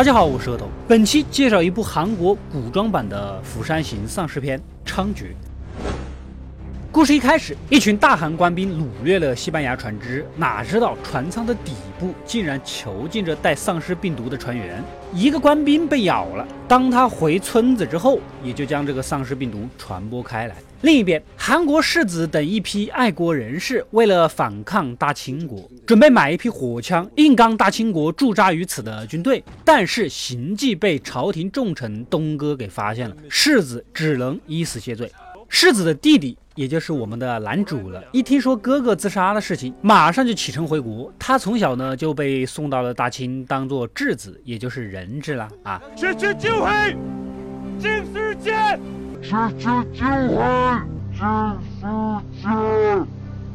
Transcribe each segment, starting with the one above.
大家好，我是阿头。本期介绍一部韩国古装版的《釜山行》丧尸片《猖獗》。故事一开始，一群大韩官兵掳掠了西班牙船只，哪知道船舱的底部竟然囚禁着带丧尸病毒的船员。一个官兵被咬了，当他回村子之后，也就将这个丧尸病毒传播开来。另一边，韩国世子等一批爱国人士为了反抗大清国，准备买一批火枪，硬刚大清国驻扎于此的军队。但是行迹被朝廷重臣东哥给发现了，世子只能以死谢罪。世子的弟弟。也就是我们的男主了。一听说哥哥自杀的事情，马上就启程回国。他从小呢就被送到了大清，当做质子，也就是人质了啊。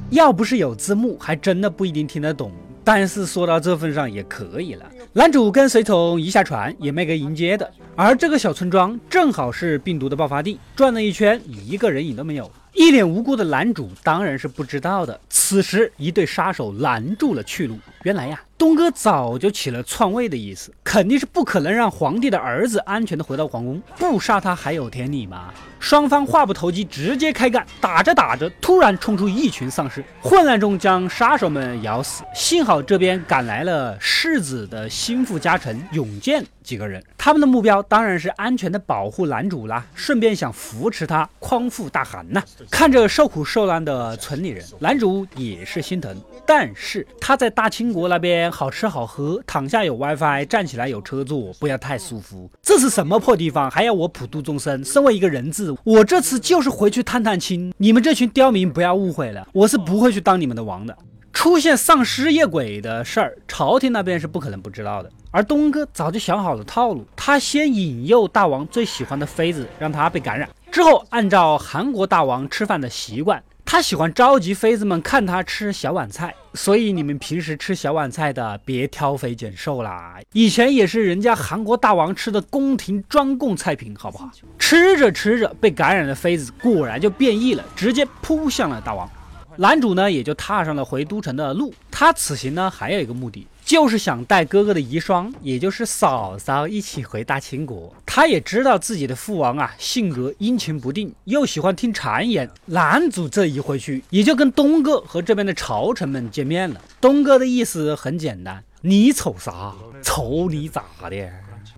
要不是有字幕，还真的不一定听得懂。但是说到这份上也可以了。男主跟随从一下船，也没个迎接的。而这个小村庄正好是病毒的爆发地，转了一圈，一个人影都没有。一脸无辜的男主当然是不知道的。此时，一对杀手拦住了去路。原来呀，东哥早就起了篡位的意思，肯定是不可能让皇帝的儿子安全的回到皇宫，不杀他还有天理吗？双方话不投机，直接开干。打着打着，突然冲出一群丧尸，混乱中将杀手们咬死。幸好这边赶来了世子的心腹家臣永健几个人，他们的目标当然是安全的保护男主啦，顺便想扶持他匡复大韩呐。看着受苦受难的村里人，男主也是心疼。但是他在大清国那边好吃好喝，躺下有 WiFi，站起来有车坐，不要太舒服。这是什么破地方，还要我普度众生？身为一个人质，我这次就是回去探探亲。你们这群刁民不要误会了，我是不会去当你们的王的。出现丧尸夜鬼的事儿，朝廷那边是不可能不知道的。而东哥早就想好了套路，他先引诱大王最喜欢的妃子，让她被感染，之后按照韩国大王吃饭的习惯。他喜欢召集妃子们看他吃小碗菜，所以你们平时吃小碗菜的别挑肥拣瘦啦。以前也是人家韩国大王吃的宫廷专供菜品，好不好？吃着吃着，被感染的妃子果然就变异了，直接扑向了大王。男主呢，也就踏上了回都城的路。他此行呢，还有一个目的。就是想带哥哥的遗孀，也就是嫂嫂一起回大清国。他也知道自己的父王啊，性格阴晴不定，又喜欢听谗言。男主这一回去，也就跟东哥和这边的朝臣们见面了。东哥的意思很简单：你丑啥？丑你咋的？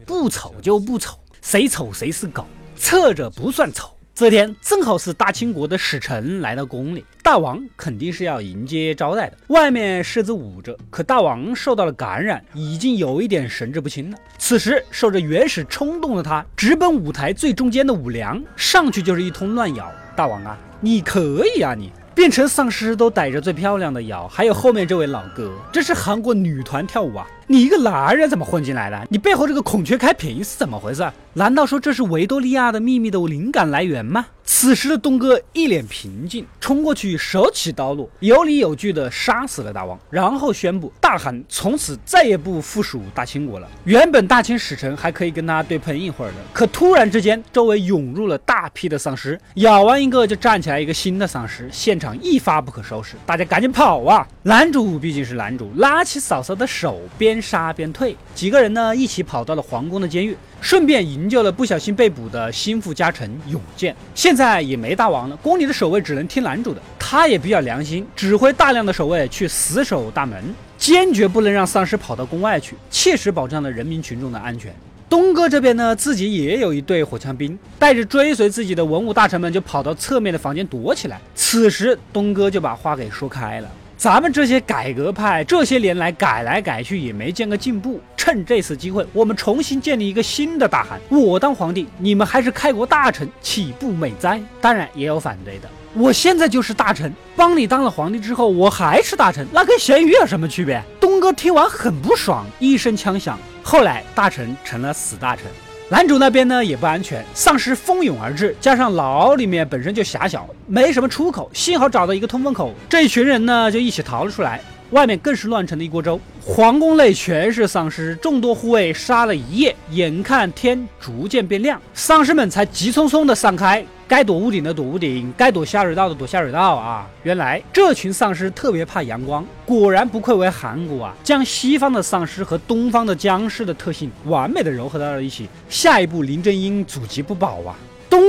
不丑就不丑，谁丑谁是狗，侧着不算丑。这天正好是大清国的使臣来到宫里，大王肯定是要迎接招待的。外面狮子舞着，可大王受到了感染，已经有一点神志不清了。此时受着原始冲动的他，直奔舞台最中间的舞梁，上去就是一通乱咬。大王啊，你可以啊，你变成丧尸都逮着最漂亮的咬，还有后面这位老哥，这是韩国女团跳舞啊。你一个男人怎么混进来的？你背后这个孔雀开屏是怎么回事？难道说这是维多利亚的秘密的灵感来源吗？此时的东哥一脸平静，冲过去手起刀落，有理有据的杀死了大王，然后宣布大韩从此再也不附属大清国了。原本大清使臣还可以跟他对喷一会儿的，可突然之间周围涌入了大批的丧尸，咬完一个就站起来一个新的丧尸，现场一发不可收拾，大家赶紧跑啊！男主毕竟是男主，拉起嫂嫂的手边。边杀边退，几个人呢一起跑到了皇宫的监狱，顺便营救了不小心被捕的心腹家臣永健。现在也没大王了，宫里的守卫只能听男主的。他也比较良心，指挥大量的守卫去死守大门，坚决不能让丧尸跑到宫外去，切实保障了人民群众的安全。东哥这边呢，自己也有一队火枪兵，带着追随自己的文武大臣们就跑到侧面的房间躲起来。此时东哥就把话给说开了。咱们这些改革派这些年来改来改去也没见个进步，趁这次机会，我们重新建立一个新的大韩。我当皇帝，你们还是开国大臣，岂不美哉？当然也有反对的，我现在就是大臣，帮你当了皇帝之后，我还是大臣，那跟咸鱼有什么区别？东哥听完很不爽，一声枪响，后来大臣成了死大臣。男主那边呢也不安全，丧尸蜂拥而至，加上牢里面本身就狭小，没什么出口，幸好找到一个通风口，这一群人呢就一起逃了出来。外面更是乱成了一锅粥。皇宫内全是丧尸，众多护卫杀了一夜，眼看天逐渐变亮，丧尸们才急匆匆的散开。该躲屋顶的躲屋顶，该躲下水道的躲下水道啊！原来这群丧尸特别怕阳光，果然不愧为韩国啊！将西方的丧尸和东方的僵尸的特性完美的糅合到了一起。下一步林正英祖籍不保啊！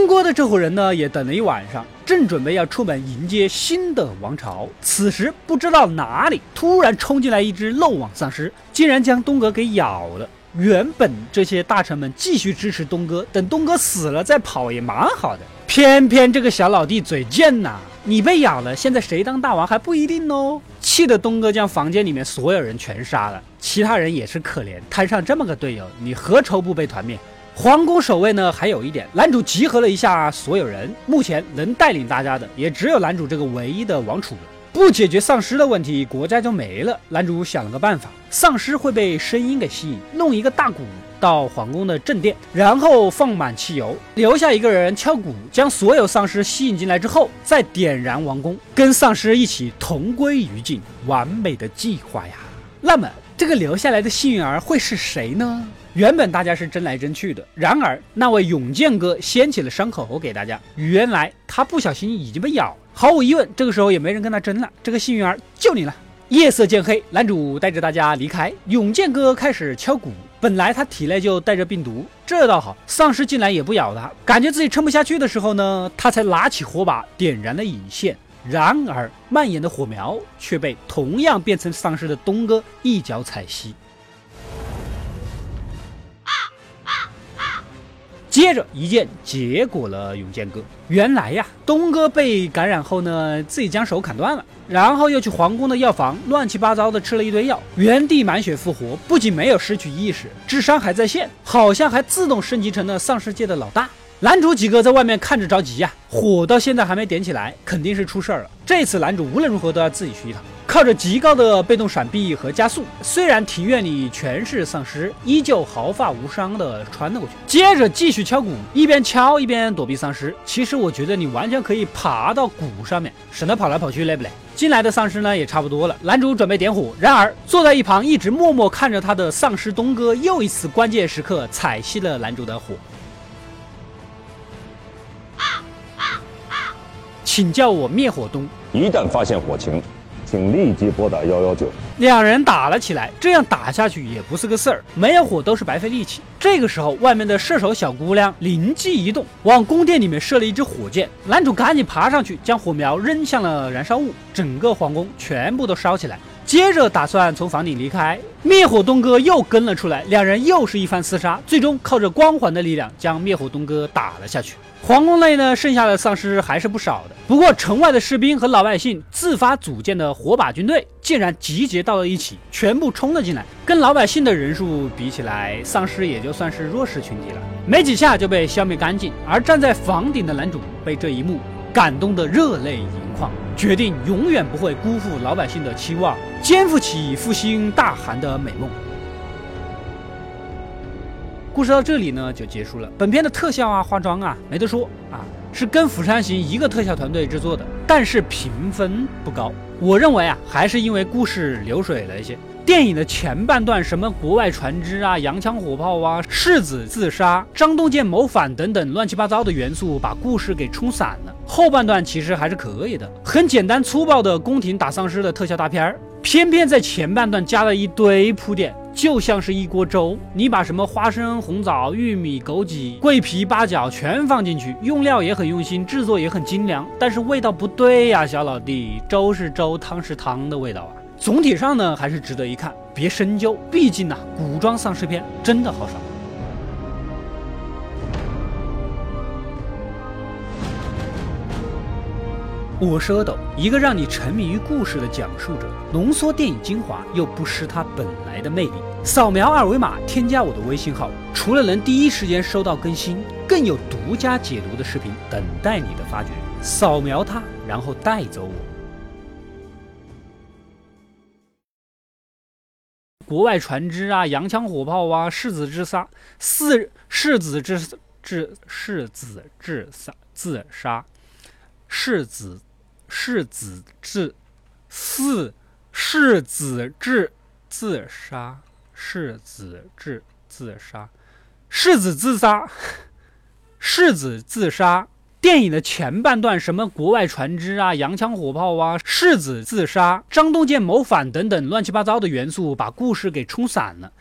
东哥的这伙人呢，也等了一晚上，正准备要出门迎接新的王朝。此时不知道哪里突然冲进来一只漏网丧尸，竟然将东哥给咬了。原本这些大臣们继续支持东哥，等东哥死了再跑也蛮好的。偏偏这个小老弟嘴贱呐！你被咬了，现在谁当大王还不一定哦。气得东哥将房间里面所有人全杀了，其他人也是可怜，摊上这么个队友，你何愁不被团灭？皇宫守卫呢？还有一点，男主集合了一下所有人，目前能带领大家的也只有男主这个唯一的王储了。不解决丧尸的问题，国家就没了。男主想了个办法，丧尸会被声音给吸引，弄一个大鼓到皇宫的正殿，然后放满汽油，留下一个人敲鼓，将所有丧尸吸引进来之后，再点燃王宫，跟丧尸一起同归于尽。完美的计划呀！那么这个留下来的幸运儿会是谁呢？原本大家是争来争去的，然而那位勇健哥掀起了伤口给大家。原来他不小心已经被咬，毫无疑问，这个时候也没人跟他争了。这个幸运儿就你了。夜色渐黑，男主带着大家离开。勇健哥开始敲鼓，本来他体内就带着病毒，这倒好，丧尸进来也不咬他。感觉自己撑不下去的时候呢，他才拿起火把点燃了引线。然而蔓延的火苗却被同样变成丧尸的东哥一脚踩熄。接着一剑结果了永健哥。原来呀，东哥被感染后呢，自己将手砍断了，然后又去皇宫的药房乱七八糟的吃了一堆药，原地满血复活，不仅没有失去意识，智商还在线，好像还自动升级成了丧尸界的老大。男主几个在外面看着着急呀，火到现在还没点起来，肯定是出事儿了。这次男主无论如何都要自己去一趟。靠着极高的被动闪避和加速，虽然庭院里全是丧尸，依旧毫发无伤的穿了过去。接着继续敲鼓，一边敲一边躲避丧尸。其实我觉得你完全可以爬到鼓上面，省得跑来跑去累不累？进来的丧尸呢也差不多了，男主准备点火，然而坐在一旁一直默默看着他的丧尸东哥，又一次关键时刻踩熄了男主的火。请叫我灭火东。一旦发现火情。请立即拨打幺幺九。两人打了起来，这样打下去也不是个事儿，没有火都是白费力气。这个时候，外面的射手小姑娘灵机一动，往宫殿里面射了一支火箭。男主赶紧爬上去，将火苗扔向了燃烧物，整个皇宫全部都烧起来。接着打算从房顶离开，灭火东哥又跟了出来，两人又是一番厮杀，最终靠着光环的力量将灭火东哥打了下去。皇宫内呢，剩下的丧尸还是不少的。不过城外的士兵和老百姓自发组建的火把军队竟然集结到了一起，全部冲了进来。跟老百姓的人数比起来，丧尸也就算是弱势群体了，没几下就被消灭干净。而站在房顶的男主被这一幕感动得热泪盈眶，决定永远不会辜负老百姓的期望，肩负起复兴大韩的美梦。故事到这里呢就结束了。本片的特效啊、化妆啊没得说啊，是跟《釜山行》一个特效团队制作的，但是评分不高。我认为啊，还是因为故事流水了一些。电影的前半段什么国外船只啊、洋枪火炮啊、世子自杀、张东健谋反等等乱七八糟的元素把故事给冲散了。后半段其实还是可以的，很简单粗暴的宫廷打丧尸的特效大片儿，偏偏在前半段加了一堆铺垫。就像是一锅粥，你把什么花生、红枣、玉米、枸杞、桂皮、八角全放进去，用料也很用心，制作也很精良，但是味道不对呀，小老弟，粥是粥，汤是汤的味道啊。总体上呢，还是值得一看，别深究，毕竟呢，古装丧尸片真的好少。我是阿斗，一个让你沉迷于故事的讲述者，浓缩电影精华又不失它本来的魅力。扫描二维码添加我的微信号，除了能第一时间收到更新，更有独家解读的视频等待你的发掘。扫描它，然后带走我。国外船只啊，洋枪火炮啊，世子之杀，四世子之之世子之杀自杀，世子。世子之，四世子志自杀，世子志自杀，世子自杀，世子自杀。电影的前半段，什么国外船只啊、洋枪火炮啊、世子自杀、张东健谋反等等乱七八糟的元素，把故事给冲散了。